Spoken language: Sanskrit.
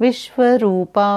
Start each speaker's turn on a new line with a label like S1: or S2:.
S1: विश्वरूपा।